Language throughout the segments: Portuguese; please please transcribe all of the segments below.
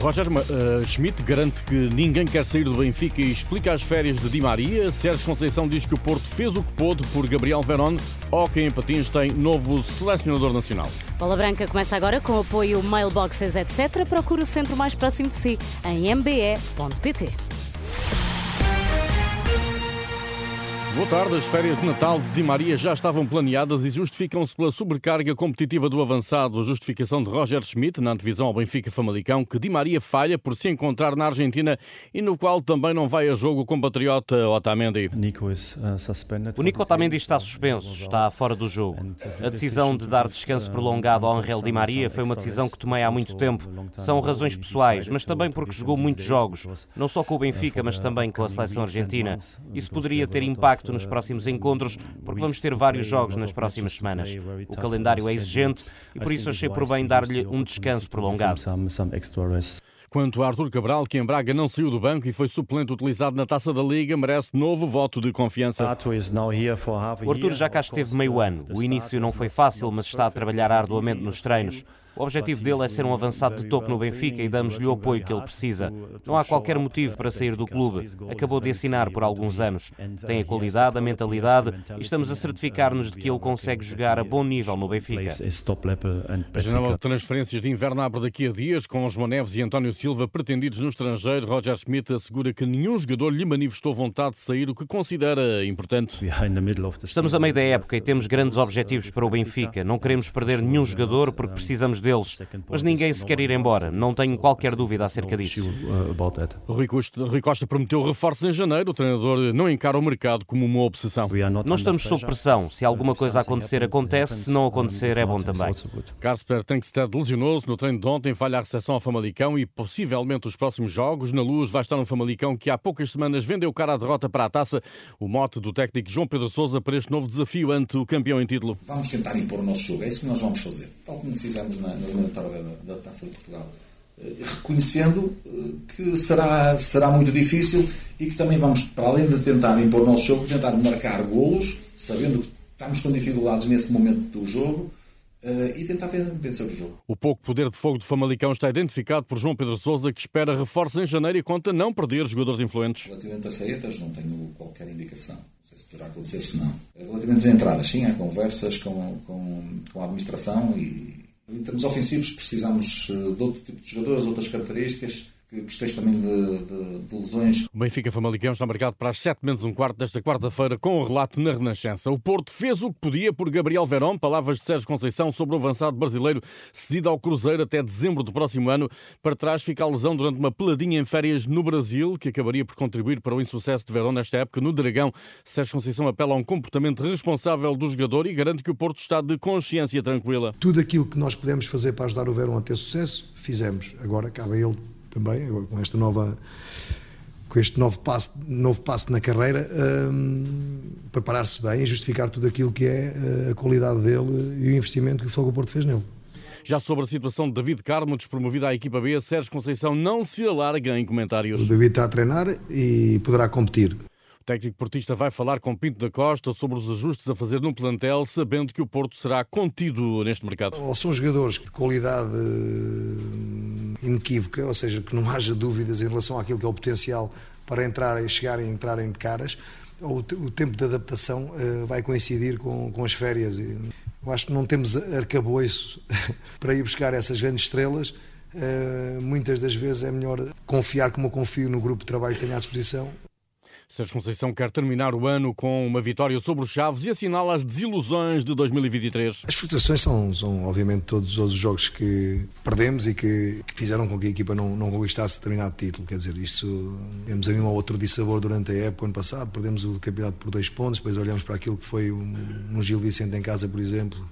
Roger uh, Schmidt garante que ninguém quer sair do Benfica e explica as férias de Di Maria. Sérgio Conceição diz que o Porto fez o que pôde por Gabriel Verón. Hockey em Patins tem novo selecionador nacional. Bola Branca começa agora com apoio mailboxes, etc. Procure o centro mais próximo de si em mbe.pt. Boa tarde. As férias de Natal de Di Maria já estavam planeadas e justificam-se pela sobrecarga competitiva do avançado. A justificação de Roger Schmidt, na antevisão ao Benfica Famalicão, que Di Maria falha por se encontrar na Argentina e no qual também não vai a jogo o compatriota Otamendi. Uh, o Nico Otamendi está suspenso, está fora do jogo. A decisão de dar descanso prolongado ao Angel Di Maria foi uma decisão que tomei há muito tempo. São razões pessoais, mas também porque jogou muitos jogos, não só com o Benfica, mas também com a seleção argentina. Isso poderia ter impacto impacto nos próximos encontros, porque vamos ter vários jogos nas próximas semanas. O calendário é exigente e por isso achei por bem dar-lhe um descanso prolongado. Quanto a Artur Cabral, que em Braga não saiu do banco e foi suplente utilizado na Taça da Liga, merece novo voto de confiança. O Artur já cá esteve meio ano. O início não foi fácil, mas está a trabalhar arduamente nos treinos. O objetivo dele é ser um avançado de topo no Benfica e damos-lhe o apoio que ele precisa. Não há qualquer motivo para sair do clube. Acabou de assinar por alguns anos. Tem a qualidade, a mentalidade e estamos a certificar-nos de que ele consegue jogar a bom nível no Benfica. A janela de transferências de inverno abre daqui a dias com João Neves e António Silva pretendidos no estrangeiro. Roger Schmidt assegura que nenhum jogador lhe manifestou vontade de sair, o que considera importante. Estamos a meio da época e temos grandes objetivos para o Benfica. Não queremos perder nenhum jogador porque precisamos deles deles, mas ninguém se quer ir embora. Não tenho qualquer dúvida acerca disso. Rui Costa, Rui Costa prometeu reforços em janeiro. O treinador não encara o mercado como uma obsessão. Não estamos sob pressão. Se alguma coisa acontecer, acontece. Se não acontecer, é bom também. Casper Tankstead lesionou-se no treino de ontem, falha a recepção ao Famalicão e possivelmente os próximos jogos. Na luz vai estar um Famalicão que há poucas semanas vendeu cara a derrota para a taça. O mote do técnico João Pedro Sousa para este novo desafio ante o campeão em título. Vamos tentar impor o nosso jogo. É isso que nós vamos fazer. Tal como fizemos na, na eliminatória da, da Taça de Portugal. Eh, reconhecendo eh, que será, será muito difícil e que também vamos, para além de tentar impor o nosso jogo, tentar marcar golos, sabendo que estamos com dificuldades nesse momento do jogo, Uh, e tentar vencer o jogo. O pouco poder de fogo do Famalicão está identificado por João Pedro Sousa, que espera reforços em janeiro e conta não perder jogadores influentes. Relativamente a saídas, não tenho qualquer indicação. Não sei se poderá acontecer, se não. Relativamente a entradas, sim, há conversas com, com, com a administração e em termos ofensivos, precisamos eh, de outro tipo de jogadores, outras características questões também de, de, de, lesões. O Benfica Famalicão está marcado para as 7 menos um quarto desta quarta-feira com o relato na Renascença. O Porto fez o que podia por Gabriel Verón, palavras de Sérgio Conceição sobre o avançado brasileiro cedido ao Cruzeiro até dezembro do próximo ano. Para trás fica a lesão durante uma peladinha em férias no Brasil, que acabaria por contribuir para o insucesso de Verón nesta época. No Dragão, Sérgio Conceição apela a um comportamento responsável do jogador e garante que o Porto está de consciência tranquila. Tudo aquilo que nós podemos fazer para ajudar o Verón a ter sucesso, fizemos. Agora cabe a ele também, com esta nova com este novo passo, novo passo na carreira, um, preparar-se bem e justificar tudo aquilo que é eh, a qualidade dele e o investimento que o Fogo Porto fez nele. Já sobre a situação de David Carmo, despromovido à equipa B, Sérgio Conceição não se alarga em comentários. O David está a treinar e poderá competir. O técnico portista vai falar com Pinto da Costa sobre os ajustes a fazer no plantel, sabendo que o Porto será contido neste mercado. Ou são jogadores de qualidade inequívoca, ou seja, que não haja dúvidas em relação àquilo que é o potencial para entrar e chegarem a entrarem de caras, ou o tempo de adaptação uh, vai coincidir com, com as férias. Eu acho que não temos arcabouço para ir buscar essas grandes estrelas. Uh, muitas das vezes é melhor confiar como eu confio no grupo de trabalho que tenho à disposição Sérgio Conceição quer terminar o ano com uma vitória sobre os Chaves e assinala as desilusões de 2023. As frustrações são, são obviamente, todos, todos, os jogos que perdemos e que, que, fizeram com que a equipa não, não conquistasse determinado título. Quer dizer, isto temos aí um ou outro dissabor durante a época, ano passado, perdemos o campeonato por dois pontos, depois olhamos para aquilo que foi um, um Gil Vicente em casa, por exemplo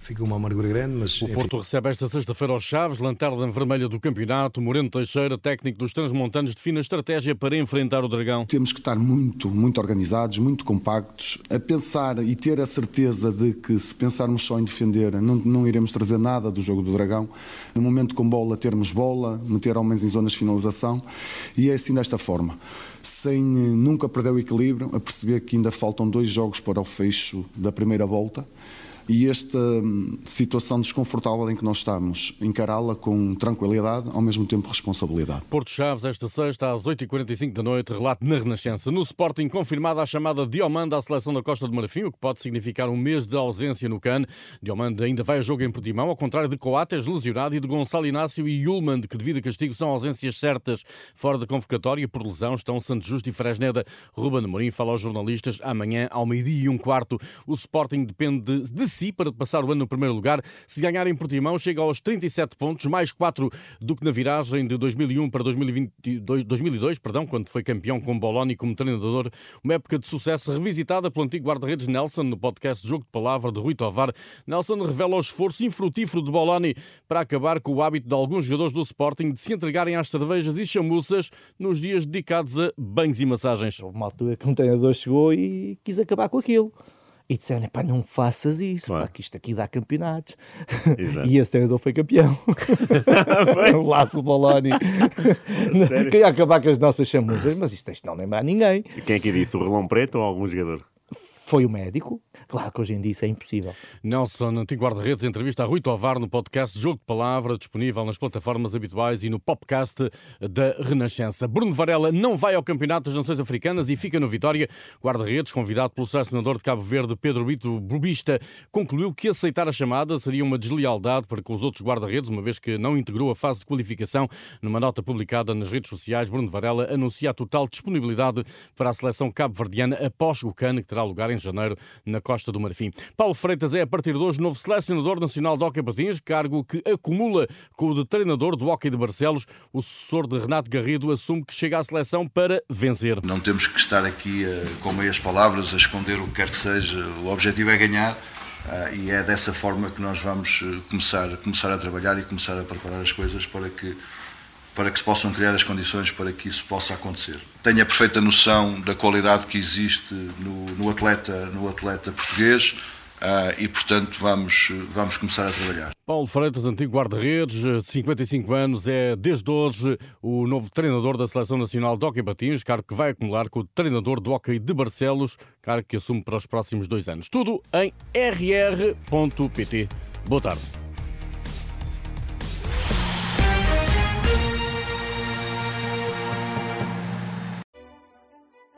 fica uma amargura grande. Mas, o enfim. Porto recebe esta sexta-feira aos Chaves, lanterna vermelha do campeonato. Moreno Teixeira, técnico dos Transmontanos, define a estratégia para enfrentar o Dragão. Temos que estar muito, muito organizados, muito compactos, a pensar e ter a certeza de que se pensarmos só em defender, não, não iremos trazer nada do jogo do Dragão. No momento com bola, termos bola, meter homens em zonas de finalização e é assim desta forma. Sem nunca perder o equilíbrio, a perceber que ainda faltam dois jogos para o fecho da primeira volta e esta hum, situação desconfortável em que nós estamos, encará-la com tranquilidade, ao mesmo tempo responsabilidade. Porto Chaves, esta sexta, às 8h45 da noite, relato na Renascença. No Sporting, confirmada a chamada Diomanda à seleção da Costa do Marfim, o que pode significar um mês de ausência no CAN. Diomanda ainda vai a jogo em Portimão, ao contrário de Coates, lesionado, e de Gonçalo Inácio e Yulman, que devido a castigo são ausências certas. Fora da convocatória, por lesão, estão Santos Justo e Fresneda. Ruben Amorim fala aos jornalistas amanhã, ao meio-dia e um quarto. O Sporting depende de si para passar o ano no primeiro lugar. Se ganhar em Portimão, chega aos 37 pontos, mais 4 do que na viragem de 2001 para 2022, 2002, perdão, quando foi campeão com Boloni como treinador. Uma época de sucesso revisitada pelo antigo guarda-redes Nelson no podcast Jogo de Palavra de Rui Tovar. Nelson revela o esforço infrutífero de Boloni para acabar com o hábito de alguns jogadores do Sporting de se entregarem às cervejas e chamuças nos dias dedicados a banhos e massagens. Uma altura que um treinador chegou e quis acabar com aquilo e disseram: pá, não faças isso, claro. pá, que isto aqui dá campeonatos. e esse treinador foi campeão. o Laço Boloni. Queria acabar com as nossas chamusas, mas isto, isto não lembra a ninguém. E quem é que disse? O relão preto ou algum jogador? Foi o médico. Claro que hoje em dia isso é impossível. Nelson, antigo guarda-redes, entrevista a Rui Tovar no podcast Jogo de Palavra, disponível nas plataformas habituais e no podcast da Renascença. Bruno Varela não vai ao Campeonato das Nações Africanas e fica no Vitória. Guarda-redes, convidado pelo selecionador de Cabo Verde, Pedro Bito Bubista, concluiu que aceitar a chamada seria uma deslealdade para com os outros guarda-redes, uma vez que não integrou a fase de qualificação. Numa nota publicada nas redes sociais, Bruno Varela anuncia a total disponibilidade para a seleção cabo-verdiana após o CAN, que terá lugar em janeiro na Costa Costa do Marfim. Paulo Freitas é, a partir de hoje, novo selecionador nacional de Hockey Patins, cargo que acumula com o de treinador do Hockey de Barcelos. O sucessor de Renato Garrido assume que chega à seleção para vencer. Não temos que estar aqui uh, com meias palavras a esconder o que quer que seja. O objetivo é ganhar. Uh, e é dessa forma que nós vamos uh, começar, começar a trabalhar e começar a preparar as coisas para que para que se possam criar as condições para que isso possa acontecer. Tenho a perfeita noção da qualidade que existe no, no atleta, no atleta português. Uh, e, portanto, vamos, vamos começar a trabalhar. Paulo Freitas, antigo guarda-redes, 55 anos, é desde hoje o novo treinador da Seleção Nacional de Hockey Patins, cargo que vai acumular com o treinador do Hockey de Barcelos, cargo que assume para os próximos dois anos. Tudo em rr.pt. Boa tarde.